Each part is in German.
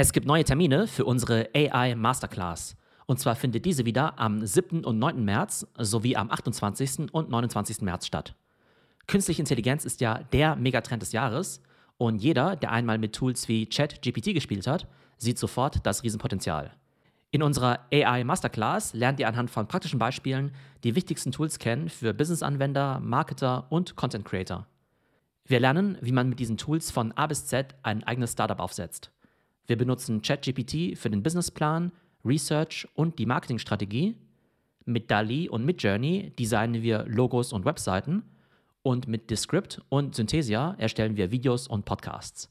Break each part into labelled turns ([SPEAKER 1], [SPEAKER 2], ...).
[SPEAKER 1] Es gibt neue Termine für unsere AI Masterclass. Und zwar findet diese wieder am 7. und 9. März sowie am 28. und 29. März statt. Künstliche Intelligenz ist ja der Megatrend des Jahres und jeder, der einmal mit Tools wie ChatGPT gespielt hat, sieht sofort das Riesenpotenzial. In unserer AI Masterclass lernt ihr anhand von praktischen Beispielen die wichtigsten Tools kennen für Business-Anwender, Marketer und Content Creator. Wir lernen, wie man mit diesen Tools von A bis Z ein eigenes Startup aufsetzt. Wir benutzen ChatGPT für den Businessplan, Research und die Marketingstrategie. Mit DALI und Midjourney designen wir Logos und Webseiten. Und mit Descript und Synthesia erstellen wir Videos und Podcasts.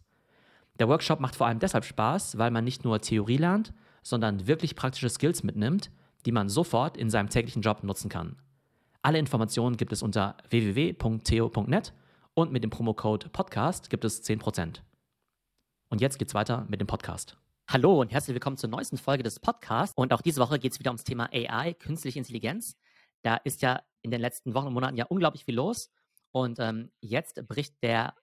[SPEAKER 1] Der Workshop macht vor allem deshalb Spaß, weil man nicht nur Theorie lernt, sondern wirklich praktische Skills mitnimmt, die man sofort in seinem täglichen Job nutzen kann. Alle Informationen gibt es unter www.theo.net und mit dem Promocode Podcast gibt es 10%. Und jetzt geht's weiter mit dem Podcast.
[SPEAKER 2] Hallo und herzlich willkommen zur neuesten Folge des Podcasts. Und auch diese Woche geht es wieder ums Thema AI, künstliche Intelligenz. Da ist ja in den letzten Wochen und Monaten ja unglaublich viel los. Und ähm, jetzt bricht der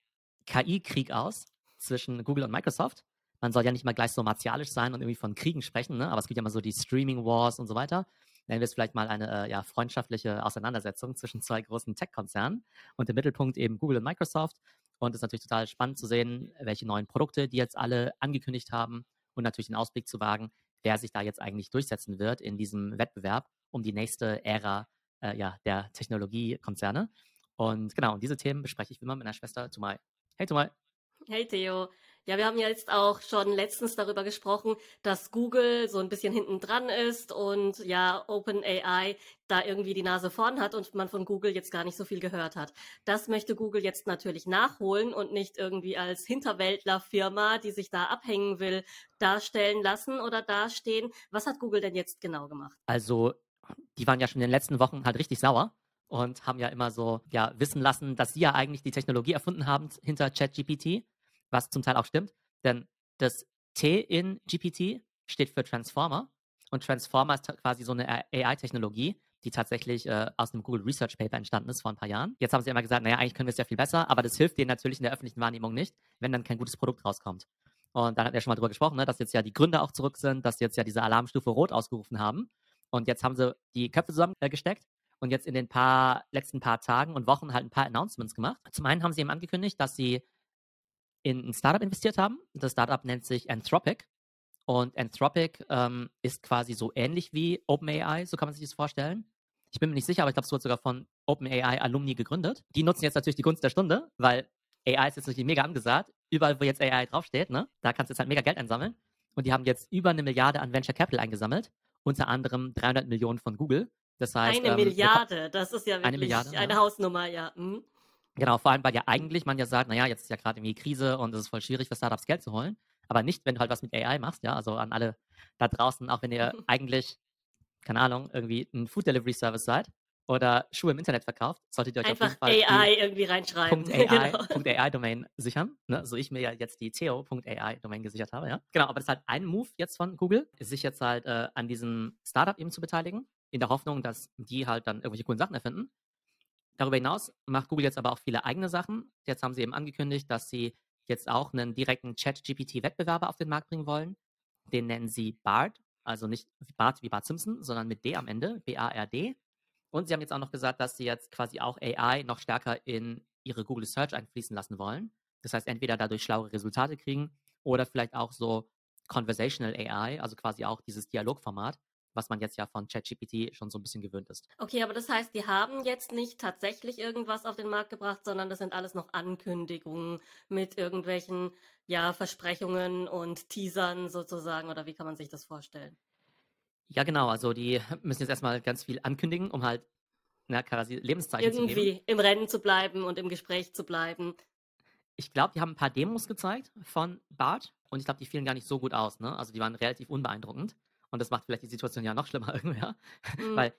[SPEAKER 2] KI-Krieg aus zwischen Google und Microsoft. Man soll ja nicht mal gleich so martialisch sein und irgendwie von Kriegen sprechen, ne? aber es gibt ja mal so die Streaming Wars und so weiter. Nennen wir es vielleicht mal eine äh, ja, freundschaftliche Auseinandersetzung zwischen zwei großen Tech-Konzernen und im Mittelpunkt eben Google und Microsoft. Und es ist natürlich total spannend zu sehen, welche neuen Produkte die jetzt alle angekündigt haben und natürlich den Ausblick zu wagen, wer sich da jetzt eigentlich durchsetzen wird in diesem Wettbewerb um die nächste Ära äh, ja, der Technologiekonzerne. Und genau, diese Themen bespreche ich immer mit meiner Schwester Tumai. Hey Tumai.
[SPEAKER 3] Hey Theo. Ja, wir haben ja jetzt auch schon letztens darüber gesprochen, dass Google so ein bisschen hinten dran ist und ja, OpenAI da irgendwie die Nase vorn hat und man von Google jetzt gar nicht so viel gehört hat. Das möchte Google jetzt natürlich nachholen und nicht irgendwie als Hinterwäldlerfirma, die sich da abhängen will, darstellen lassen oder dastehen. Was hat Google denn jetzt genau gemacht?
[SPEAKER 2] Also, die waren ja schon in den letzten Wochen halt richtig sauer und haben ja immer so ja wissen lassen, dass sie ja eigentlich die Technologie erfunden haben hinter ChatGPT was zum Teil auch stimmt, denn das T in GPT steht für Transformer und Transformer ist quasi so eine AI-Technologie, die tatsächlich äh, aus einem Google Research Paper entstanden ist vor ein paar Jahren. Jetzt haben sie immer gesagt, naja, eigentlich können wir es ja viel besser, aber das hilft denen natürlich in der öffentlichen Wahrnehmung nicht, wenn dann kein gutes Produkt rauskommt. Und dann hat er schon mal drüber gesprochen, ne, dass jetzt ja die Gründer auch zurück sind, dass jetzt ja diese Alarmstufe Rot ausgerufen haben. Und jetzt haben sie die Köpfe zusammengesteckt äh, und jetzt in den paar letzten paar Tagen und Wochen halt ein paar Announcements gemacht. Zum einen haben sie eben angekündigt, dass sie in ein Startup investiert haben. Das Startup nennt sich Anthropic. Und Anthropic ähm, ist quasi so ähnlich wie OpenAI, so kann man sich das vorstellen. Ich bin mir nicht sicher, aber ich glaube, es wurde sogar von OpenAI Alumni gegründet. Die nutzen jetzt natürlich die Gunst der Stunde, weil AI ist jetzt natürlich mega angesagt. Überall, wo jetzt AI draufsteht, ne, da kannst du jetzt halt mega Geld einsammeln. Und die haben jetzt über eine Milliarde an Venture Capital eingesammelt, unter anderem 300 Millionen von Google. Das heißt,
[SPEAKER 3] eine ähm, Milliarde, das ist ja wirklich
[SPEAKER 2] eine, Milliarde,
[SPEAKER 3] eine
[SPEAKER 2] ja.
[SPEAKER 3] Hausnummer, ja. Mhm.
[SPEAKER 2] Genau, vor allem, weil ja eigentlich man ja sagt, naja, jetzt ist ja gerade irgendwie Krise und es ist voll schwierig für Startups Geld zu holen. Aber nicht, wenn du halt was mit AI machst, ja. Also an alle da draußen, auch wenn ihr eigentlich, keine Ahnung, irgendwie ein Food Delivery Service seid oder Schuhe im Internet verkauft, solltet ihr euch
[SPEAKER 3] Einfach
[SPEAKER 2] auf jeden Fall
[SPEAKER 3] AI irgendwie reinschreiben.
[SPEAKER 2] .ai,
[SPEAKER 3] genau.
[SPEAKER 2] .ai Domain sichern, ne? so ich mir ja jetzt die Theo.ai Domain gesichert habe, ja. Genau, aber das ist halt ein Move jetzt von Google, sich jetzt halt äh, an diesem Startup eben zu beteiligen, in der Hoffnung, dass die halt dann irgendwelche coolen Sachen erfinden. Darüber hinaus macht Google jetzt aber auch viele eigene Sachen. Jetzt haben sie eben angekündigt, dass sie jetzt auch einen direkten Chat-GPT-Wettbewerber auf den Markt bringen wollen. Den nennen sie BARD, also nicht BARD wie Bart Simpson, sondern mit D am Ende, B-A-R-D. Und sie haben jetzt auch noch gesagt, dass sie jetzt quasi auch AI noch stärker in ihre Google Search einfließen lassen wollen. Das heißt, entweder dadurch schlauere Resultate kriegen oder vielleicht auch so Conversational AI, also quasi auch dieses Dialogformat, was man jetzt ja von ChatGPT schon so ein bisschen gewöhnt ist.
[SPEAKER 3] Okay, aber das heißt, die haben jetzt nicht tatsächlich irgendwas auf den Markt gebracht, sondern das sind alles noch Ankündigungen mit irgendwelchen ja, Versprechungen und Teasern sozusagen, oder wie kann man sich das vorstellen?
[SPEAKER 2] Ja, genau, also die müssen jetzt erstmal ganz viel ankündigen, um halt na, quasi Lebenszeichen
[SPEAKER 3] Irgendwie
[SPEAKER 2] zu geben.
[SPEAKER 3] im Rennen zu bleiben und im Gespräch zu bleiben.
[SPEAKER 2] Ich glaube, die haben ein paar Demos gezeigt von Bart und ich glaube, die fielen gar nicht so gut aus. Ne? Also die waren relativ unbeeindruckend. Und das macht vielleicht die Situation ja noch schlimmer irgendwie, ja. Mhm. Weil,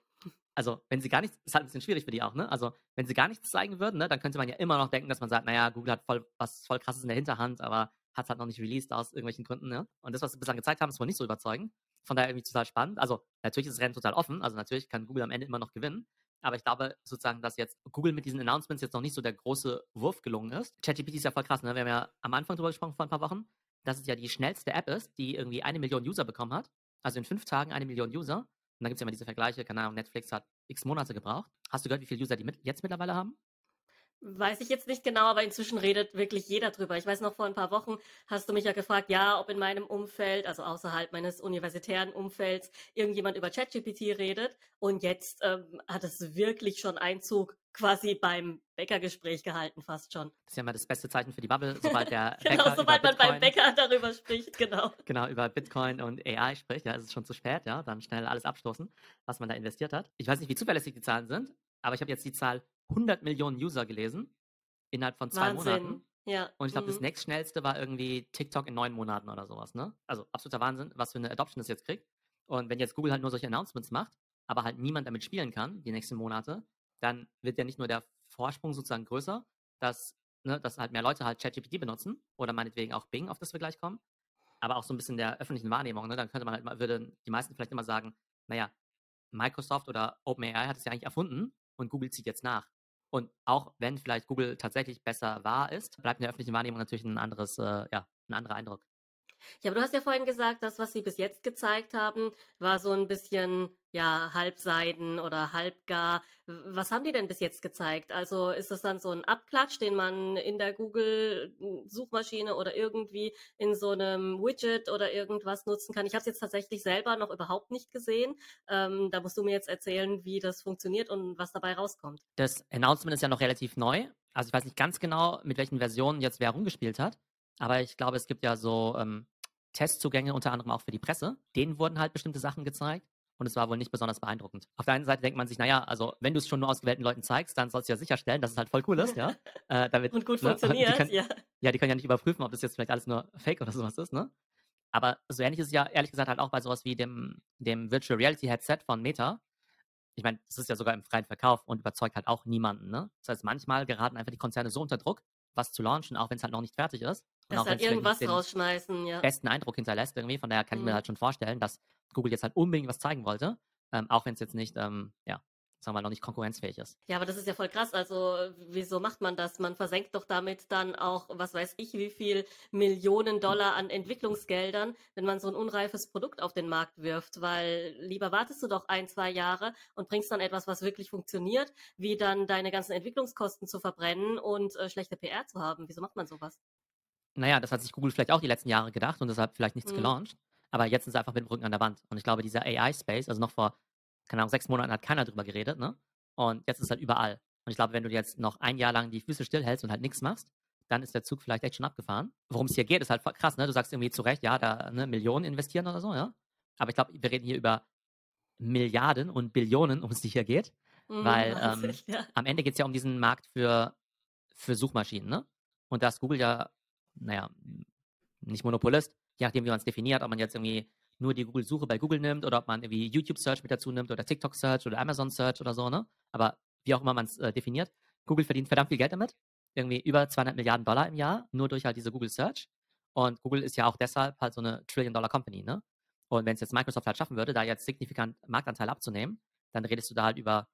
[SPEAKER 2] also, wenn sie gar nichts, ist halt ein bisschen schwierig für die auch, ne? Also, wenn sie gar nichts zeigen würden, ne, dann könnte man ja immer noch denken, dass man sagt, naja, Google hat voll was voll krasses in der Hinterhand, aber hat es halt noch nicht released aus irgendwelchen Gründen, ne? Und das, was sie bislang gezeigt haben, ist wohl nicht so überzeugend. Von daher irgendwie total spannend. Also, natürlich ist das Rennen total offen, also natürlich kann Google am Ende immer noch gewinnen. Aber ich glaube sozusagen, dass jetzt Google mit diesen Announcements jetzt noch nicht so der große Wurf gelungen ist. ChatGPT ist ja voll krass, ne? Wir haben ja am Anfang drüber gesprochen vor ein paar Wochen. dass es ja die schnellste App ist, die irgendwie eine Million User bekommen hat. Also in fünf Tagen eine Million User. Und dann gibt es ja immer diese Vergleiche, keine Ahnung, Netflix hat x Monate gebraucht. Hast du gehört, wie viele User die mit, jetzt mittlerweile haben?
[SPEAKER 3] Weiß ich jetzt nicht genau, aber inzwischen redet wirklich jeder drüber. Ich weiß noch, vor ein paar Wochen hast du mich ja gefragt, ja, ob in meinem Umfeld, also außerhalb meines universitären Umfelds, irgendjemand über ChatGPT redet. Und jetzt ähm, hat es wirklich schon Einzug quasi beim Bäckergespräch gehalten, fast schon.
[SPEAKER 2] Das ist ja immer das beste Zeichen für die Bubble, sobald der
[SPEAKER 3] genau,
[SPEAKER 2] Bäcker
[SPEAKER 3] sobald man beim
[SPEAKER 2] Bitcoin,
[SPEAKER 3] Bäcker darüber spricht, genau.
[SPEAKER 2] genau, über Bitcoin und AI spricht, ja, ist es schon zu spät, ja, dann schnell alles abstoßen, was man da investiert hat. Ich weiß nicht, wie zuverlässig die Zahlen sind, aber ich habe jetzt die Zahl 100 Millionen User gelesen innerhalb von zwei
[SPEAKER 3] Wahnsinn.
[SPEAKER 2] Monaten.
[SPEAKER 3] Ja.
[SPEAKER 2] Und ich glaube, das
[SPEAKER 3] mhm.
[SPEAKER 2] nächstschnellste war irgendwie TikTok in neun Monaten oder sowas, ne? Also absoluter Wahnsinn, was für eine Adoption das jetzt kriegt. Und wenn jetzt Google halt nur solche Announcements macht, aber halt niemand damit spielen kann, die nächsten Monate, dann wird ja nicht nur der Vorsprung sozusagen größer, dass, ne, dass halt mehr Leute halt ChatGPT benutzen oder meinetwegen auch Bing, auf das wir gleich kommen, aber auch so ein bisschen der öffentlichen Wahrnehmung, ne? Dann könnte man halt mal, würden die meisten vielleicht immer sagen, naja, Microsoft oder OpenAI hat es ja eigentlich erfunden und Google zieht jetzt nach. Und auch wenn vielleicht Google tatsächlich besser wahr ist, bleibt in der öffentlichen Wahrnehmung natürlich ein anderes, äh, ja, ein anderer Eindruck.
[SPEAKER 3] Ja, aber du hast ja vorhin gesagt, das, was sie bis jetzt gezeigt haben, war so ein bisschen, ja, halbseiden oder halbgar. Was haben die denn bis jetzt gezeigt? Also ist das dann so ein Abklatsch, den man in der Google-Suchmaschine oder irgendwie in so einem Widget oder irgendwas nutzen kann? Ich habe es jetzt tatsächlich selber noch überhaupt nicht gesehen. Ähm, da musst du mir jetzt erzählen, wie das funktioniert und was dabei rauskommt.
[SPEAKER 2] Das Announcement ist ja noch relativ neu. Also ich weiß nicht ganz genau, mit welchen Versionen jetzt wer rumgespielt hat. Aber ich glaube, es gibt ja so ähm, Testzugänge unter anderem auch für die Presse. Denen wurden halt bestimmte Sachen gezeigt. Und es war wohl nicht besonders beeindruckend. Auf der einen Seite denkt man sich, naja, also wenn du es schon nur ausgewählten Leuten zeigst, dann sollst du ja sicherstellen, dass es halt voll cool ist, ja. Äh, damit,
[SPEAKER 3] Und gut
[SPEAKER 2] ne,
[SPEAKER 3] funktioniert,
[SPEAKER 2] Die können,
[SPEAKER 3] ja.
[SPEAKER 2] ja, die können ja nicht überprüfen, ob das jetzt vielleicht alles nur Fake oder sowas ist, ne? Aber so ähnlich ist es ja ehrlich gesagt halt auch bei sowas wie dem, dem Virtual Reality Headset von Meta. Ich meine, das ist ja sogar im freien Verkauf und überzeugt halt auch niemanden, ne? Das heißt, manchmal geraten einfach die Konzerne so unter Druck, was zu launchen, auch wenn es halt noch nicht fertig ist. Und
[SPEAKER 3] Dass halt irgendwas rausschmeißen, ja.
[SPEAKER 2] besten Eindruck hinterlässt irgendwie. Von daher kann ich mir
[SPEAKER 3] Mhm.
[SPEAKER 2] halt schon vorstellen, dass Google jetzt halt unbedingt was zeigen wollte, ähm, auch wenn es jetzt nicht, ähm, ja, sagen wir mal, noch nicht konkurrenzfähig ist.
[SPEAKER 3] Ja, aber das ist ja voll krass. Also, wieso macht man das? Man versenkt doch damit dann auch, was weiß ich, wie viel Millionen Dollar an Entwicklungsgeldern, wenn man so ein unreifes Produkt auf den Markt wirft. Weil lieber wartest du doch ein, zwei Jahre und bringst dann etwas, was wirklich funktioniert, wie dann deine ganzen Entwicklungskosten zu verbrennen und äh, schlechte PR zu haben. Wieso macht man sowas?
[SPEAKER 2] Naja, das hat sich Google vielleicht auch die letzten Jahre gedacht und deshalb vielleicht nichts
[SPEAKER 3] Mhm.
[SPEAKER 2] gelauncht. Aber jetzt sind sie einfach mit dem Rücken an der Wand. Und ich glaube, dieser AI-Space, also noch vor, keine Ahnung, sechs Monaten hat keiner drüber geredet, ne? Und jetzt ist es halt überall. Und ich glaube, wenn du jetzt noch ein Jahr lang die Füße stillhältst und halt nichts machst, dann ist der Zug vielleicht echt schon abgefahren. Worum es hier geht, ist halt krass, ne? Du sagst irgendwie zu Recht, ja, da ne, Millionen investieren oder so, ja. Aber ich glaube, wir reden hier über Milliarden und Billionen, um es die hier geht.
[SPEAKER 3] Mhm,
[SPEAKER 2] Weil, ähm,
[SPEAKER 3] ja.
[SPEAKER 2] Am Ende geht es ja um diesen Markt für, für Suchmaschinen, ne? Und da ist Google ja, naja, nicht Monopolist, je nachdem, wie man es definiert, ob man jetzt irgendwie nur die Google-Suche bei Google nimmt oder ob man irgendwie YouTube-Search mit dazu nimmt oder TikTok-Search oder Amazon-Search oder so, ne? Aber wie auch immer man es äh, definiert, Google verdient verdammt viel Geld damit. Irgendwie über 200 Milliarden Dollar im Jahr, nur durch halt diese Google-Search. Und Google ist ja auch deshalb halt so eine Trillion-Dollar-Company, ne? Und wenn es jetzt Microsoft halt schaffen würde, da jetzt signifikant Marktanteil abzunehmen, dann redest du da halt über,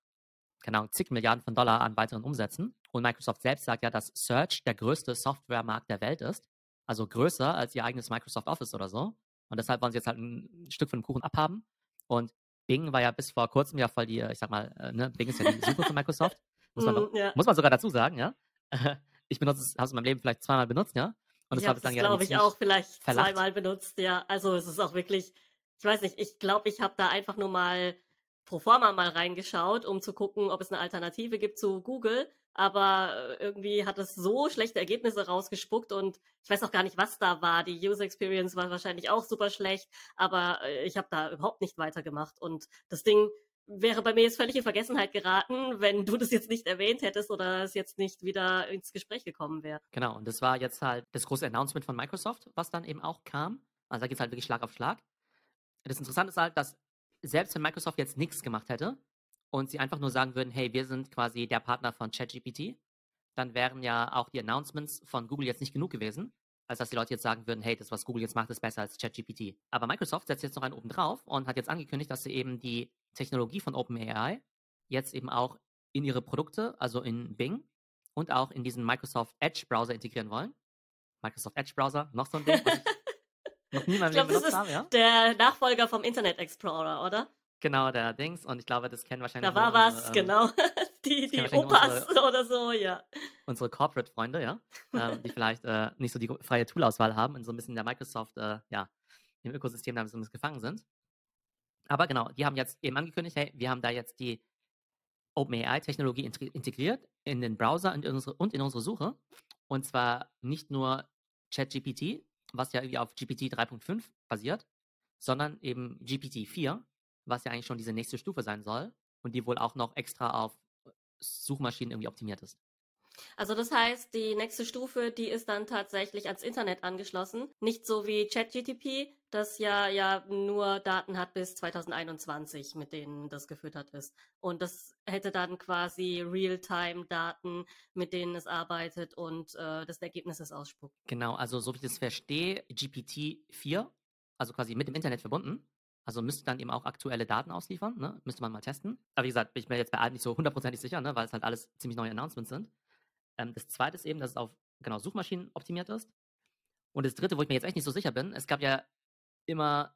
[SPEAKER 2] keine Ahnung, zig Milliarden von Dollar an weiteren Umsätzen. Und Microsoft selbst sagt ja, dass Search der größte Softwaremarkt der Welt ist. Also größer als ihr eigenes Microsoft Office oder so. Und deshalb wollen sie jetzt halt ein Stück von dem Kuchen abhaben. Und Bing war ja bis vor kurzem ja voll die, äh, ich sag mal, äh, ne, Bing ist ja die Suche von Microsoft. Muss man,
[SPEAKER 3] Mhm, ja.
[SPEAKER 2] muss man sogar dazu sagen, ja. Ich benutze es, habe es in meinem Leben vielleicht zweimal benutzt, ja. Und das
[SPEAKER 3] ich habe es,
[SPEAKER 2] ja
[SPEAKER 3] glaube ich, auch vielleicht
[SPEAKER 2] verlacht.
[SPEAKER 3] zweimal benutzt, ja. Also es ist auch wirklich, ich weiß nicht, ich glaube, ich habe da einfach nur mal pro forma mal reingeschaut, um zu gucken, ob es eine Alternative gibt zu Google. Aber äh, irgendwie hat es so schlechte Ergebnisse rausgespuckt und ich weiß auch gar nicht, was da war. Die User Experience war wahrscheinlich auch super schlecht, aber äh, ich habe da überhaupt nicht weitergemacht. Und das Ding wäre bei mir jetzt völlig in Vergessenheit geraten, wenn du das jetzt nicht erwähnt hättest oder es jetzt nicht wieder ins Gespräch gekommen wäre.
[SPEAKER 2] Genau, und das war jetzt halt das große Announcement von Microsoft, was dann eben auch kam. Also da geht es halt wirklich Schlag auf Schlag. Das Interessante ist halt, dass selbst wenn Microsoft jetzt nichts gemacht hätte und sie einfach nur sagen würden, hey, wir sind quasi der Partner von ChatGPT, dann wären ja auch die Announcements von Google jetzt nicht genug gewesen, als dass die Leute jetzt sagen würden, hey, das, was Google jetzt macht, ist besser als ChatGPT. Aber Microsoft setzt jetzt noch einen oben drauf und hat jetzt angekündigt, dass sie eben die Technologie von OpenAI jetzt eben auch in ihre Produkte, also in Bing und auch in diesen Microsoft Edge Browser integrieren wollen. Microsoft Edge Browser, noch so ein Ding, was ich noch nie in meinem
[SPEAKER 3] Ich glaube, das ist
[SPEAKER 2] habe, ja?
[SPEAKER 3] der Nachfolger vom Internet Explorer, oder?
[SPEAKER 2] Genau, der Dings. Und ich glaube, das kennen wahrscheinlich
[SPEAKER 3] Da war was,
[SPEAKER 2] unsere, ähm,
[SPEAKER 3] genau. Die, die Opas oder so, ja.
[SPEAKER 2] unsere Corporate-Freunde, ja, ähm, die vielleicht äh, nicht so die freie Toolauswahl haben und so ein bisschen in der Microsoft, äh, ja, im Ökosystem da so ein bisschen gefangen sind. Aber genau, die haben jetzt eben angekündigt, hey, wir haben da jetzt die OpenAI-Technologie integ- integriert in den Browser und in, unsere, und in unsere Suche. Und zwar nicht nur ChatGPT, was ja irgendwie auf GPT 3.5 basiert, sondern eben GPT-4, was ja eigentlich schon diese nächste Stufe sein soll und die wohl auch noch extra auf Suchmaschinen irgendwie optimiert ist.
[SPEAKER 3] Also das heißt, die nächste Stufe, die ist dann tatsächlich ans Internet angeschlossen. Nicht so wie ChatGTP, das ja, ja nur Daten hat bis 2021, mit denen das gefüttert ist. Und das hätte dann quasi Realtime-Daten, mit denen es arbeitet und äh, das Ergebnis ausspuckt.
[SPEAKER 2] Genau, also so wie ich das verstehe, GPT-4, also quasi mit dem Internet verbunden, also müsste dann eben auch aktuelle Daten ausliefern, ne? müsste man mal testen. Aber wie gesagt, bin ich mir jetzt bei allen nicht so hundertprozentig sicher, ne? weil es halt alles ziemlich neue Announcements sind. Ähm, das zweite ist eben, dass es auf genau Suchmaschinen optimiert ist. Und das dritte, wo ich mir jetzt echt nicht so sicher bin, es gab ja immer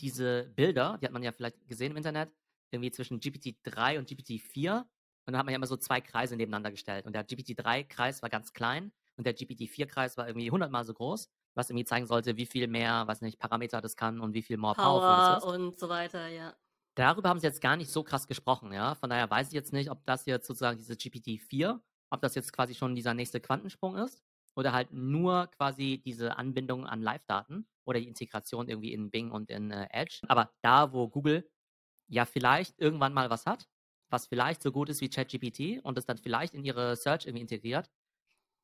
[SPEAKER 2] diese Bilder, die hat man ja vielleicht gesehen im Internet, irgendwie zwischen GPT-3 und GPT-4. Und dann hat man ja immer so zwei Kreise nebeneinander gestellt. Und der GPT-3-Kreis war ganz klein und der GPT-4-Kreis war irgendwie hundertmal so groß, was irgendwie zeigen sollte, wie viel mehr, weiß nicht, Parameter das kann und wie viel more
[SPEAKER 3] Power
[SPEAKER 2] ist.
[SPEAKER 3] und so weiter, ja.
[SPEAKER 2] Darüber haben sie jetzt gar nicht so krass gesprochen, ja. Von daher weiß ich jetzt nicht, ob das jetzt sozusagen diese GPT-4, ob das jetzt quasi schon dieser nächste Quantensprung ist oder halt nur quasi diese Anbindung an Live-Daten oder die Integration irgendwie in Bing und in äh, Edge. Aber da, wo Google ja vielleicht irgendwann mal was hat, was vielleicht so gut ist wie ChatGPT und es dann vielleicht in ihre Search irgendwie integriert,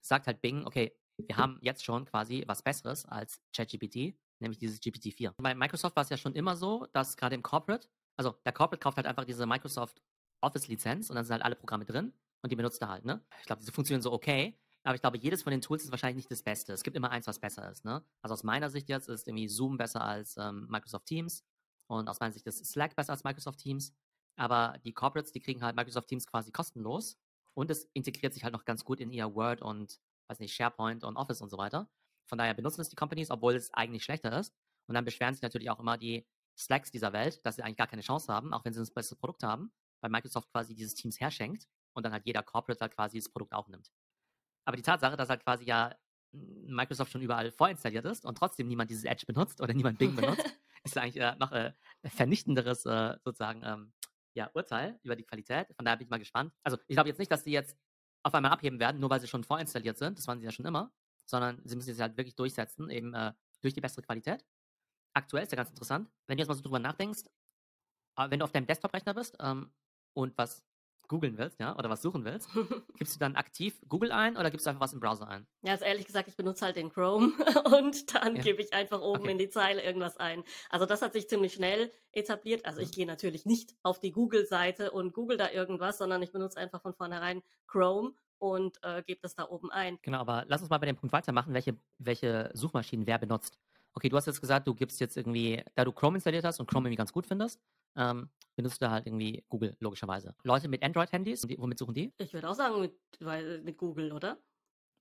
[SPEAKER 2] sagt halt Bing, okay, wir haben jetzt schon quasi was Besseres als ChatGPT, nämlich dieses GPT-4. Bei Microsoft war es ja schon immer so, dass gerade im Corporate, also der Corporate kauft halt einfach diese Microsoft Office-Lizenz und dann sind halt alle Programme drin und die benutzt er halt, ne? Ich glaube, diese funktionieren so okay, aber ich glaube, jedes von den Tools ist wahrscheinlich nicht das Beste. Es gibt immer eins, was besser ist, ne? Also aus meiner Sicht jetzt ist irgendwie Zoom besser als ähm, Microsoft Teams und aus meiner Sicht ist Slack besser als Microsoft Teams, aber die Corporates, die kriegen halt Microsoft Teams quasi kostenlos und es integriert sich halt noch ganz gut in ihr Word und, weiß nicht, SharePoint und Office und so weiter. Von daher benutzen es die Companies, obwohl es eigentlich schlechter ist. Und dann beschweren sich natürlich auch immer die Slacks dieser Welt, dass sie eigentlich gar keine Chance haben, auch wenn sie das beste Produkt haben, weil Microsoft quasi dieses Teams herschenkt und dann halt jeder Corporate halt quasi das Produkt aufnimmt. Aber die Tatsache, dass halt quasi ja Microsoft schon überall vorinstalliert ist und trotzdem niemand dieses Edge benutzt oder niemand Bing benutzt, ist eigentlich äh, noch äh, vernichtenderes äh, sozusagen ähm, ja, Urteil über die Qualität. Von daher bin ich mal gespannt. Also ich glaube jetzt nicht, dass die jetzt auf einmal abheben werden, nur weil sie schon vorinstalliert sind. Das waren sie ja schon immer. Sondern sie müssen sich halt wirklich durchsetzen, eben äh, durch die bessere Qualität. Aktuell ist ja ganz interessant, wenn du jetzt mal so drüber nachdenkst, äh, wenn du auf deinem Desktop-Rechner bist ähm, und was googeln willst, ja, oder was suchen willst, gibst du dann aktiv Google ein oder gibst du einfach was im Browser ein?
[SPEAKER 3] Ja, also ehrlich gesagt, ich benutze halt den Chrome und dann
[SPEAKER 2] Ja.
[SPEAKER 3] gebe ich einfach oben
[SPEAKER 2] Okay.
[SPEAKER 3] in die Zeile irgendwas ein. Also das hat sich ziemlich schnell etabliert. Also ich
[SPEAKER 2] Mhm.
[SPEAKER 3] gehe natürlich nicht auf die Google-Seite und google da irgendwas, sondern ich benutze einfach von vornherein Chrome und äh, gebe das da oben ein.
[SPEAKER 2] Genau, aber lass uns mal bei dem Punkt weitermachen, welche, welche Suchmaschinen wer benutzt. Okay, du hast jetzt gesagt, du gibst jetzt irgendwie, da du Chrome installiert hast und Chrome irgendwie ganz gut findest, ähm, benutzt du halt irgendwie Google, logischerweise. Leute mit Android-Handys, womit suchen die?
[SPEAKER 3] Ich würde auch sagen mit, weil, mit Google, oder?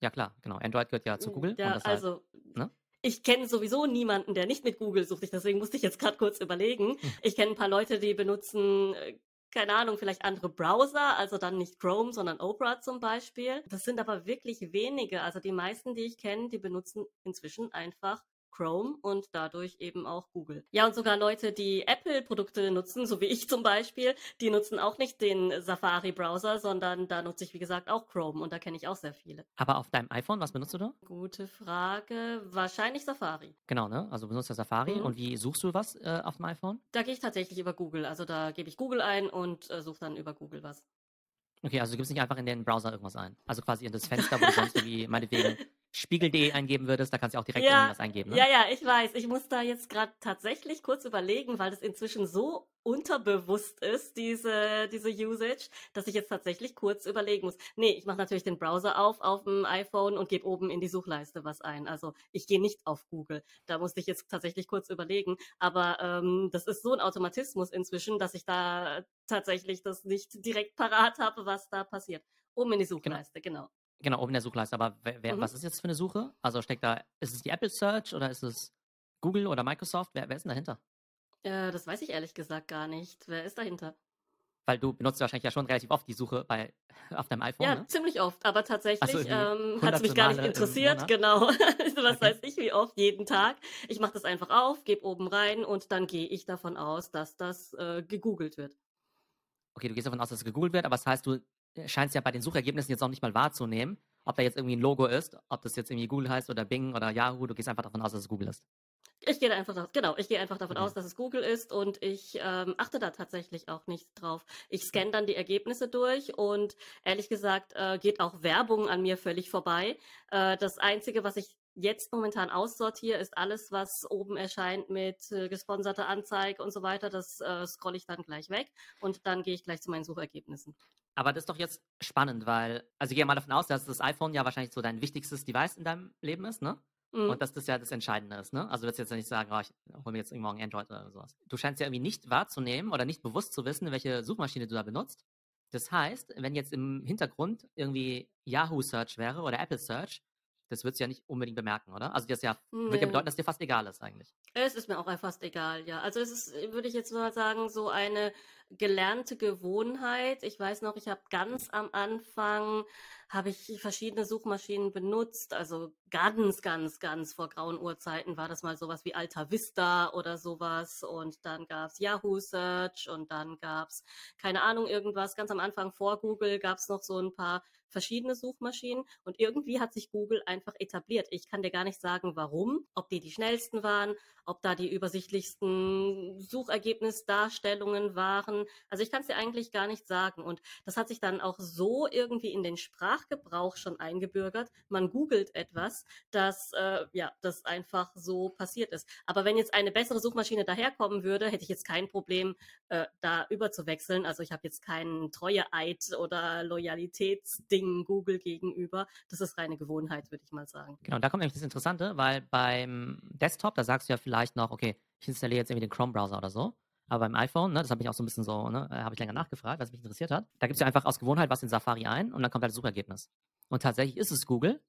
[SPEAKER 2] Ja, klar, genau. Android gehört ja zu Google.
[SPEAKER 3] Ja,
[SPEAKER 2] halt,
[SPEAKER 3] also
[SPEAKER 2] ne?
[SPEAKER 3] ich kenne sowieso niemanden, der nicht mit Google sucht. Ich, deswegen musste ich jetzt gerade kurz überlegen.
[SPEAKER 2] Hm.
[SPEAKER 3] Ich kenne ein paar Leute, die benutzen, äh, keine Ahnung, vielleicht andere Browser, also dann nicht Chrome, sondern Opera zum Beispiel. Das sind aber wirklich wenige. Also die meisten, die ich kenne, die benutzen inzwischen einfach Chrome und dadurch eben auch Google. Ja, und sogar Leute, die Apple-Produkte nutzen, so wie ich zum Beispiel, die nutzen auch nicht den Safari-Browser, sondern da nutze ich, wie gesagt, auch Chrome und da kenne ich auch sehr viele.
[SPEAKER 2] aber auf deinem iPhone, was benutzt du da?
[SPEAKER 3] Gute Frage. Wahrscheinlich Safari.
[SPEAKER 2] Genau, ne? Also benutzt du Safari
[SPEAKER 3] Mhm.
[SPEAKER 2] und wie suchst du was äh, auf dem iPhone?
[SPEAKER 3] Da gehe ich tatsächlich über Google. Also da gebe ich Google ein und äh, suche dann über Google was.
[SPEAKER 2] Okay, also du gibst nicht einfach in den Browser irgendwas ein. Also quasi in das Fenster, wo du sonst irgendwie meinetwegen spiegel.de eingeben würdest, da kannst du auch direkt
[SPEAKER 3] Ja,
[SPEAKER 2] irgendwas eingeben, ne?
[SPEAKER 3] Ja, ja, ich weiß. Ich muss da jetzt gerade tatsächlich kurz überlegen, weil das inzwischen so unterbewusst ist, diese, diese Usage, dass ich jetzt tatsächlich kurz überlegen muss. Nee, ich mache natürlich den Browser auf auf dem iPhone und gebe oben in die Suchleiste was ein. Also ich gehe nicht auf Google. Da musste ich jetzt tatsächlich kurz überlegen. Aber ähm, das ist so ein Automatismus inzwischen, dass ich da tatsächlich das nicht direkt parat habe, was da passiert. Oben in die Suchleiste, genau.
[SPEAKER 2] Genau, oben in der Suchleiste. Aber wer, wer,
[SPEAKER 3] Mhm.
[SPEAKER 2] was ist jetzt für eine Suche? Also steckt da, ist es die Apple Search oder ist es Google oder Microsoft? Wer, wer ist denn dahinter?
[SPEAKER 3] Äh, das weiß ich ehrlich gesagt gar nicht. Wer ist dahinter?
[SPEAKER 2] Weil du benutzt wahrscheinlich ja schon relativ oft die Suche bei, auf deinem iPhone.
[SPEAKER 3] Ja,
[SPEAKER 2] ne?
[SPEAKER 3] ziemlich oft, aber tatsächlich
[SPEAKER 2] so,
[SPEAKER 3] ähm, hat es mich gar nicht
[SPEAKER 2] Male
[SPEAKER 3] interessiert. Genau. Also, Was
[SPEAKER 2] Okay.
[SPEAKER 3] weiß ich, wie oft, jeden Tag. Ich mache das einfach auf, gebe oben rein und dann gehe ich davon aus, dass das äh, gegoogelt wird.
[SPEAKER 2] Okay, du gehst davon aus, dass es gegoogelt wird, aber das heißt, du scheinst ja bei den Suchergebnissen jetzt auch nicht mal wahrzunehmen, ob da jetzt irgendwie ein Logo ist, ob das jetzt irgendwie Google heißt oder Bing oder Yahoo. Du gehst einfach davon aus, dass es Google ist.
[SPEAKER 3] Ich gehe da einfach davon, genau, ich gehe einfach davon
[SPEAKER 2] Mhm.
[SPEAKER 3] aus, dass es Google ist und ich ähm, achte da tatsächlich auch nicht drauf. Ich scanne dann die Ergebnisse durch und ehrlich gesagt äh, geht auch Werbung an mir völlig vorbei. Äh, das Einzige, was ich jetzt momentan aussortiere, ist alles, was oben erscheint mit äh, gesponserter Anzeige und so weiter. Das äh, scrolle ich dann gleich weg und dann gehe ich gleich zu meinen Suchergebnissen.
[SPEAKER 2] Aber das ist doch jetzt spannend, weil, also ich gehe mal davon aus, dass das iPhone ja wahrscheinlich so dein wichtigstes Device in deinem Leben ist, ne?
[SPEAKER 3] Mhm.
[SPEAKER 2] Und dass das ja das Entscheidende ist, ne? Also du wirst jetzt ja nicht sagen, oh, ich hole mir jetzt irgendwann Android oder sowas. Du scheinst ja irgendwie nicht wahrzunehmen oder nicht bewusst zu wissen, welche Suchmaschine du da benutzt. Das heißt, wenn jetzt im Hintergrund irgendwie Yahoo Search wäre oder Apple Search, das würdest du ja nicht unbedingt bemerken, oder? Also das ja, würde ja
[SPEAKER 3] Nee.
[SPEAKER 2] bedeuten, dass dir fast egal ist eigentlich.
[SPEAKER 3] Es ist mir auch fast egal, ja. Also es ist, würde ich jetzt mal sagen, so eine gelernte Gewohnheit. Ich weiß noch, ich habe ganz am Anfang habe ich verschiedene Suchmaschinen benutzt, also ganz, ganz, ganz vor grauen Urzeiten war das mal sowas wie Alta Vista oder sowas und dann gab's Yahoo Search und dann gab's keine Ahnung irgendwas. Ganz am Anfang vor Google gab's noch so ein paar verschiedene Suchmaschinen und irgendwie hat sich Google einfach etabliert. Ich kann dir gar nicht sagen, warum, ob die die schnellsten waren, ob da die übersichtlichsten Suchergebnisdarstellungen waren. Also ich kann es dir eigentlich gar nicht sagen. Und das hat sich dann auch so irgendwie in den Sprachgebrauch schon eingebürgert. Man googelt etwas, dass äh, ja das einfach so passiert ist. Aber wenn jetzt eine bessere Suchmaschine daherkommen würde, hätte ich jetzt kein Problem, äh, da überzuwechseln. Also ich habe jetzt keinen Treueeid oder Loyalitätsding Google gegenüber. Das ist reine Gewohnheit, würde ich mal sagen.
[SPEAKER 2] Genau, da kommt nämlich das Interessante, weil beim Desktop, da sagst du ja vielleicht noch, okay, ich installiere jetzt irgendwie den Chrome-Browser oder so. Aber beim iPhone, ne, das habe ich auch so ein bisschen so, ne, äh, habe ich länger nachgefragt, was mich interessiert hat. Da gibst du einfach aus Gewohnheit was in Safari ein und dann kommt halt das Suchergebnis. Und tatsächlich ist es Google.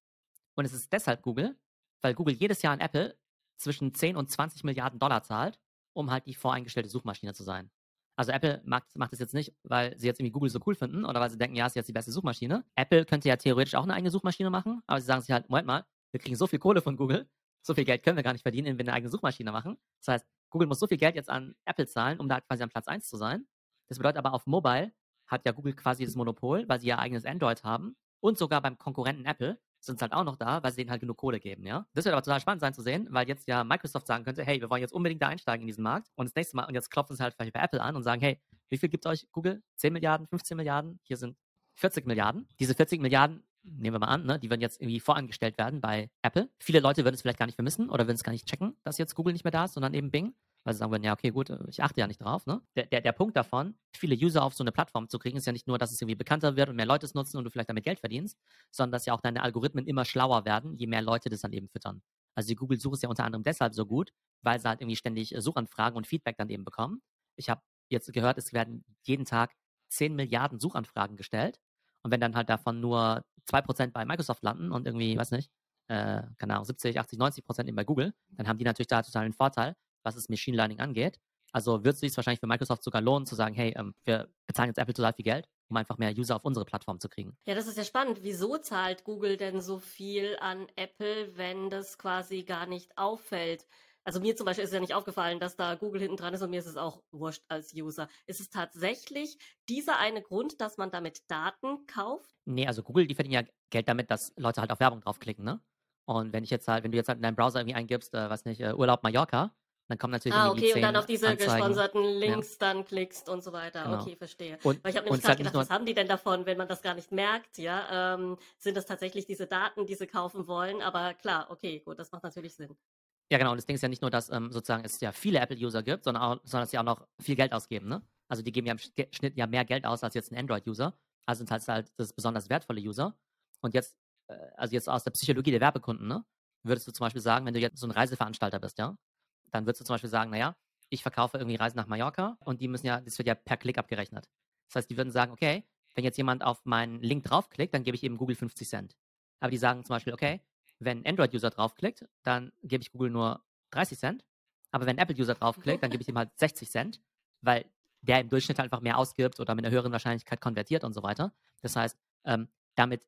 [SPEAKER 2] Und es ist deshalb Google, weil Google jedes Jahr an Apple zwischen 10 und 20 Milliarden Dollar zahlt, um halt die voreingestellte Suchmaschine zu sein. Also Apple macht, macht das jetzt nicht, weil sie jetzt irgendwie Google so cool finden oder weil sie denken, ja, ist jetzt die beste Suchmaschine. Apple könnte ja theoretisch auch eine eigene Suchmaschine machen, aber sie sagen sich halt, Moment mal, wir kriegen so viel Kohle von Google, so viel Geld können wir gar nicht verdienen, wenn wir eine eigene Suchmaschine machen. Das heißt, Google muss so viel Geld jetzt an Apple zahlen, um da quasi am Platz 1 zu sein. Das bedeutet aber auf Mobile hat ja Google quasi das Monopol, weil sie ihr eigenes Android haben und sogar beim Konkurrenten Apple sind halt auch noch da, weil sie denen halt genug Kohle geben, ja. Das wird aber total spannend sein zu sehen, weil jetzt ja Microsoft sagen könnte, hey, wir wollen jetzt unbedingt da einsteigen in diesen Markt und das nächste Mal, und jetzt klopfen sie halt vielleicht bei Apple an und sagen, hey, wie viel gibt euch Google? 10 Milliarden, 15 Milliarden? Hier sind 40 Milliarden. Diese 40 Milliarden, nehmen wir mal an, ne, die würden jetzt irgendwie vorangestellt werden bei Apple. Viele Leute würden es vielleicht gar nicht vermissen oder würden es gar nicht checken, dass jetzt Google nicht mehr da ist, sondern eben Bing. Weil sie sagen würden, ja, okay, gut, ich achte ja nicht drauf. Ne? Der, der, der Punkt davon, viele User auf so eine Plattform zu kriegen, ist ja nicht nur, dass es irgendwie bekannter wird und mehr Leute es nutzen und du vielleicht damit Geld verdienst, sondern dass ja auch deine Algorithmen immer schlauer werden, je mehr Leute das dann eben füttern. Also die Google-Suche ist ja unter anderem deshalb so gut, weil sie halt irgendwie ständig äh, Suchanfragen und Feedback dann eben bekommen. Ich habe jetzt gehört, es werden jeden Tag 10 Milliarden Suchanfragen gestellt. Und wenn dann halt davon nur 2% bei Microsoft landen und irgendwie, weiß nicht, äh, keine Ahnung, 70, 80, 90% eben bei Google, dann haben die natürlich da total einen Vorteil, was das Machine Learning angeht. Also wird es sich wahrscheinlich für Microsoft sogar lohnen, zu sagen, hey, ähm, wir bezahlen jetzt Apple total viel Geld, um einfach mehr User auf unsere Plattform zu kriegen.
[SPEAKER 3] Ja, das ist ja spannend. Wieso zahlt Google denn so viel an Apple, wenn das quasi gar nicht auffällt? Also mir zum Beispiel ist ja nicht aufgefallen, dass da Google hinten dran ist und mir ist es auch wurscht als User. Ist es tatsächlich dieser eine Grund, dass man damit Daten kauft?
[SPEAKER 2] Nee, also Google, die verdienen ja Geld damit, dass Leute halt auf Werbung draufklicken, ne? Und wenn ich jetzt halt, wenn du jetzt halt in deinem Browser irgendwie eingibst, äh, weiß nicht, äh, Urlaub Mallorca, dann kommen natürlich
[SPEAKER 3] Ah,
[SPEAKER 2] die
[SPEAKER 3] okay, und dann
[SPEAKER 2] 10
[SPEAKER 3] auf diese
[SPEAKER 2] Anzeigen.
[SPEAKER 3] gesponserten Links dann klickst und so weiter.
[SPEAKER 2] Genau.
[SPEAKER 3] Okay, verstehe.
[SPEAKER 2] Und,
[SPEAKER 3] Weil ich habe nämlich gerade gedacht, was haben die denn davon, wenn man das gar nicht merkt, ja? Ähm, sind das tatsächlich diese Daten, die sie kaufen wollen? Aber klar, okay, gut, das macht natürlich Sinn.
[SPEAKER 2] Ja, genau. Und das Ding ist ja nicht nur, dass ähm, sozusagen es ja viele Apple-User gibt, sondern, auch, sondern dass sie auch noch viel Geld ausgeben. Ne? Also die geben ja im Sch- Schnitt ja mehr Geld aus als jetzt ein Android-User. Also sind halt, halt das besonders wertvolle User. Und jetzt, äh, also jetzt aus der Psychologie der Werbekunden, ne, würdest du zum Beispiel sagen, wenn du jetzt so ein Reiseveranstalter bist, ja, dann würdest du zum Beispiel sagen, naja, ich verkaufe irgendwie Reisen nach Mallorca und die müssen ja, das wird ja per Klick abgerechnet. Das heißt, die würden sagen, okay, wenn jetzt jemand auf meinen Link draufklickt, dann gebe ich eben Google 50 Cent. Aber die sagen zum Beispiel, okay, wenn Android-User draufklickt, dann gebe ich Google nur 30 Cent. Aber wenn Apple-User draufklickt, dann gebe ich ihm halt 60 Cent, weil der im Durchschnitt einfach mehr ausgibt oder mit einer höheren Wahrscheinlichkeit konvertiert und so weiter. Das heißt, ähm, damit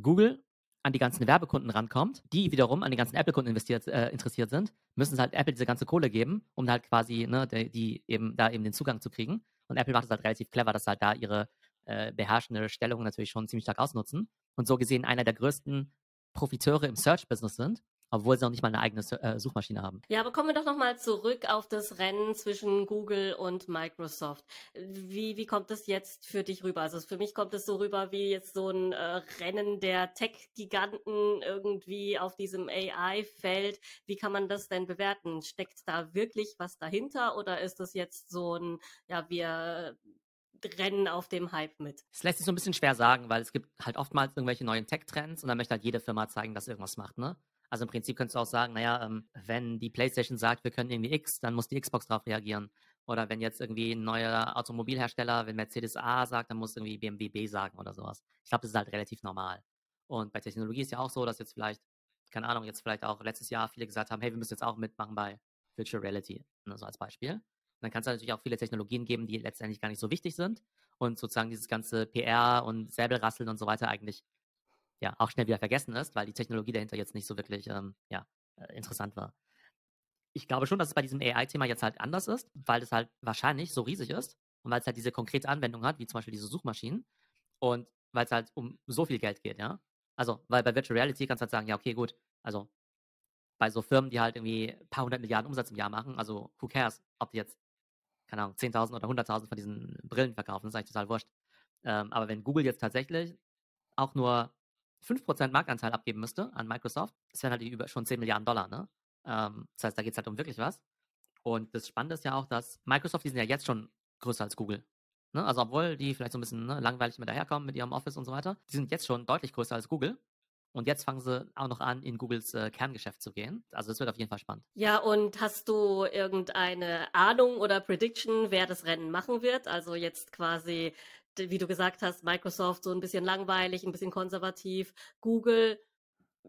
[SPEAKER 2] Google an die ganzen Werbekunden rankommt, die wiederum an die ganzen Apple-Kunden äh, interessiert sind, müssen sie halt Apple diese ganze Kohle geben, um halt quasi, ne, die, die, eben da eben den Zugang zu kriegen. Und Apple macht es halt relativ clever, dass sie halt da ihre äh, beherrschende Stellung natürlich schon ziemlich stark ausnutzen und so gesehen einer der größten Profiteure im Search-Business sind obwohl sie noch nicht mal eine eigene äh, Suchmaschine haben.
[SPEAKER 3] Ja, aber kommen wir doch nochmal zurück auf das Rennen zwischen Google und Microsoft. Wie, wie kommt das jetzt für dich rüber? Also für mich kommt es so rüber wie jetzt so ein äh, Rennen der Tech-Giganten irgendwie auf diesem AI-Feld. Wie kann man das denn bewerten? Steckt da wirklich was dahinter oder ist das jetzt so ein, ja, wir Rennen auf dem Hype mit?
[SPEAKER 2] Es lässt sich so ein bisschen schwer sagen, weil es gibt halt oftmals irgendwelche neuen Tech-Trends und dann möchte halt jede Firma zeigen, dass sie irgendwas macht, ne? Also im Prinzip könntest du auch sagen, naja, ähm, wenn die PlayStation sagt, wir können irgendwie X, dann muss die Xbox darauf reagieren. Oder wenn jetzt irgendwie ein neuer Automobilhersteller, wenn Mercedes A sagt, dann muss irgendwie BMW B sagen oder sowas. Ich glaube, das ist halt relativ normal. Und bei Technologie ist ja auch so, dass jetzt vielleicht, keine Ahnung, jetzt vielleicht auch letztes Jahr viele gesagt haben, hey, wir müssen jetzt auch mitmachen bei Virtual Reality, ne, so als Beispiel. Und dann kann es natürlich auch viele Technologien geben, die letztendlich gar nicht so wichtig sind und sozusagen dieses ganze PR und Säbelrasseln und so weiter eigentlich ja auch schnell wieder vergessen ist, weil die Technologie dahinter jetzt nicht so wirklich ähm, ja, äh, interessant war. Ich glaube schon, dass es bei diesem AI-Thema jetzt halt anders ist, weil es halt wahrscheinlich so riesig ist und weil es halt diese konkrete Anwendung hat, wie zum Beispiel diese Suchmaschinen und weil es halt um so viel Geld geht, ja. Also, weil bei Virtual Reality kannst du halt sagen, ja, okay, gut, also bei so Firmen, die halt irgendwie ein paar hundert Milliarden Umsatz im Jahr machen, also who cares, ob die jetzt, keine Ahnung, 10.000 oder 100.000 von diesen Brillen verkaufen, das ist eigentlich total wurscht. Ähm, aber wenn Google jetzt tatsächlich auch nur 5% Marktanteil abgeben müsste an Microsoft, das wären halt über schon 10 Milliarden Dollar, ne? Ähm, das heißt, da geht es halt um wirklich was. Und das Spannende ist ja auch, dass Microsoft, die sind ja jetzt schon größer als Google. Ne? Also obwohl die vielleicht so ein bisschen ne, langweilig mit daherkommen mit ihrem Office und so weiter, die sind jetzt schon deutlich größer als Google. Und jetzt fangen sie auch noch an, in Googles äh, Kerngeschäft zu gehen. Also es wird auf jeden Fall spannend.
[SPEAKER 3] Ja, und hast du irgendeine Ahnung oder Prediction, wer das Rennen machen wird? Also jetzt quasi wie du gesagt hast, Microsoft so ein bisschen langweilig, ein bisschen konservativ. Google,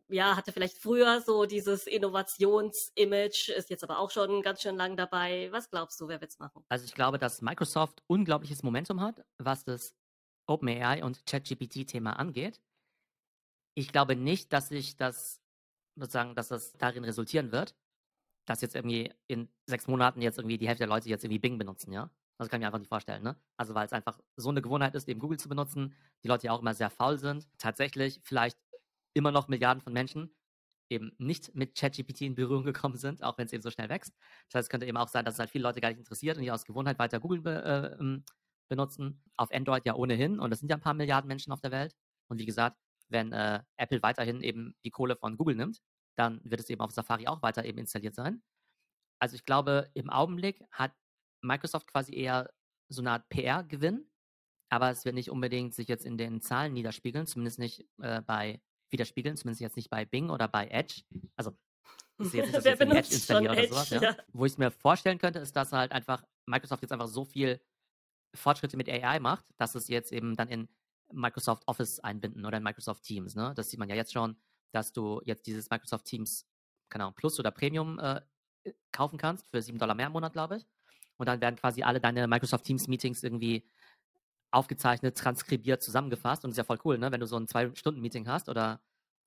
[SPEAKER 3] ja, hatte vielleicht früher so dieses Innovations-Image, ist jetzt aber auch schon ganz schön lang dabei. Was glaubst du, wer wird's machen?
[SPEAKER 2] Also ich glaube, dass Microsoft unglaubliches Momentum hat, was das OpenAI und ChatGPT-Thema angeht. Ich glaube nicht, dass sich das sozusagen, dass das darin resultieren wird, dass jetzt irgendwie in sechs Monaten jetzt irgendwie die Hälfte der Leute jetzt irgendwie Bing benutzen, ja. Das kann ich mir einfach nicht vorstellen, ne? Also weil es einfach so eine Gewohnheit ist, eben Google zu benutzen, die Leute ja auch immer sehr faul sind, tatsächlich vielleicht immer noch Milliarden von Menschen eben nicht mit ChatGPT in Berührung gekommen sind, auch wenn es eben so schnell wächst. Das heißt, es könnte eben auch sein, dass es halt viele Leute gar nicht interessiert und die aus Gewohnheit weiter Google be äh, ähm, benutzen. Auf Android ja ohnehin und es sind ja ein paar Milliarden Menschen auf der Welt. Und wie gesagt, wenn äh, Apple weiterhin eben die Kohle von Google nimmt, dann wird es eben auf Safari auch weiter eben installiert sein. Also ich glaube, im Augenblick hat Microsoft quasi eher so eine Art PR-Gewinn, aber es wird nicht unbedingt sich jetzt in den Zahlen niederspiegeln, zumindest nicht äh, bei widerspiegeln, zumindest jetzt nicht bei Bing oder bei Edge. Also sehe jetzt nicht, dass ich Edge installiere oder Edge, sowas. Ja. Ja. Wo ich es mir vorstellen könnte, ist, dass halt einfach Microsoft jetzt einfach so viel Fortschritte mit AI macht, dass es jetzt eben dann in Microsoft Office einbinden oder in Microsoft Teams. Ne? Das sieht man ja jetzt schon, dass du jetzt dieses Microsoft Teams, keine Ahnung, Plus oder Premium äh, kaufen kannst für 7 Dollar mehr im Monat, glaube ich. Und dann werden quasi alle deine Microsoft Teams Meetings irgendwie aufgezeichnet, transkribiert, zusammengefasst. Und das ist ja voll cool, ne? Wenn du so ein Zwei-Stunden-Meeting hast oder,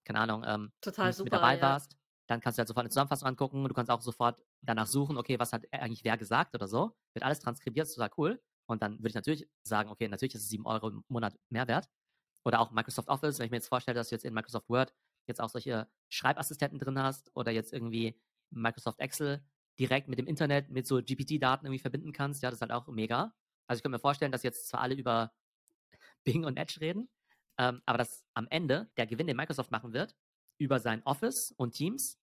[SPEAKER 2] keine Ahnung, ähm,
[SPEAKER 3] Total super,
[SPEAKER 2] mit dabei ja. warst, dann kannst du halt sofort eine Zusammenfassung angucken. Du kannst auch sofort danach suchen, okay, was hat eigentlich wer gesagt oder so. Wird alles transkribiert, ist total cool. Und dann würde ich natürlich sagen, okay, natürlich ist es 7 Euro im Monat Mehrwert. Oder auch Microsoft Office, wenn ich mir jetzt vorstelle, dass du jetzt in Microsoft Word jetzt auch solche Schreibassistenten drin hast oder jetzt irgendwie Microsoft Excel, direkt mit dem Internet, mit so GPT-Daten irgendwie verbinden kannst, ja, das ist halt auch mega. Also ich kann mir vorstellen, dass jetzt zwar alle über Bing und Edge reden, ähm, aber dass am Ende der Gewinn, den Microsoft machen wird, über sein Office und Teams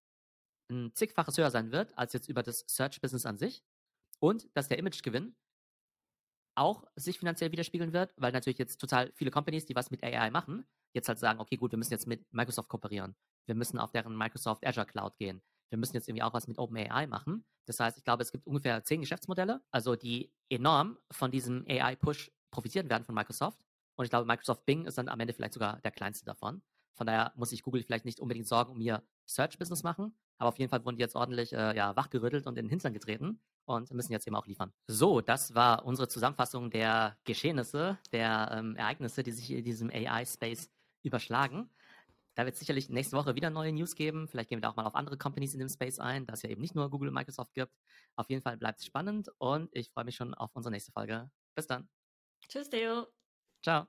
[SPEAKER 2] ein zigfaches höher sein wird, als jetzt über das Search-Business an sich. Und dass der Imagegewinn auch sich finanziell widerspiegeln wird, weil natürlich jetzt total viele Companies, die was mit AI machen, jetzt halt sagen, okay, gut, wir müssen jetzt mit Microsoft kooperieren. Wir müssen auf deren Microsoft Azure Cloud gehen wir müssen jetzt irgendwie auch was mit OpenAI machen. Das heißt, ich glaube, es gibt ungefähr zehn Geschäftsmodelle, also die enorm von diesem AI-Push profitieren werden von Microsoft. Und ich glaube, Microsoft Bing ist dann am Ende vielleicht sogar der kleinste davon. Von daher muss sich Google vielleicht nicht unbedingt Sorgen um ihr Search-Business machen, Aber auf jeden Fall wurden die jetzt ordentlich äh, ja, wachgerüttelt und in den Hintern getreten und müssen jetzt eben auch liefern. So, das war unsere Zusammenfassung der Geschehnisse, der ähm, Ereignisse, die sich in diesem AI-Space überschlagen. Da wird es sicherlich nächste Woche wieder neue News geben. Vielleicht gehen wir da auch mal auf andere Companies in dem Space ein, da es ja eben nicht nur Google und Microsoft gibt. Auf jeden Fall bleibt es spannend und ich freue mich schon auf unsere nächste Folge. Bis dann.
[SPEAKER 3] Tschüss, Theo.
[SPEAKER 2] Ciao.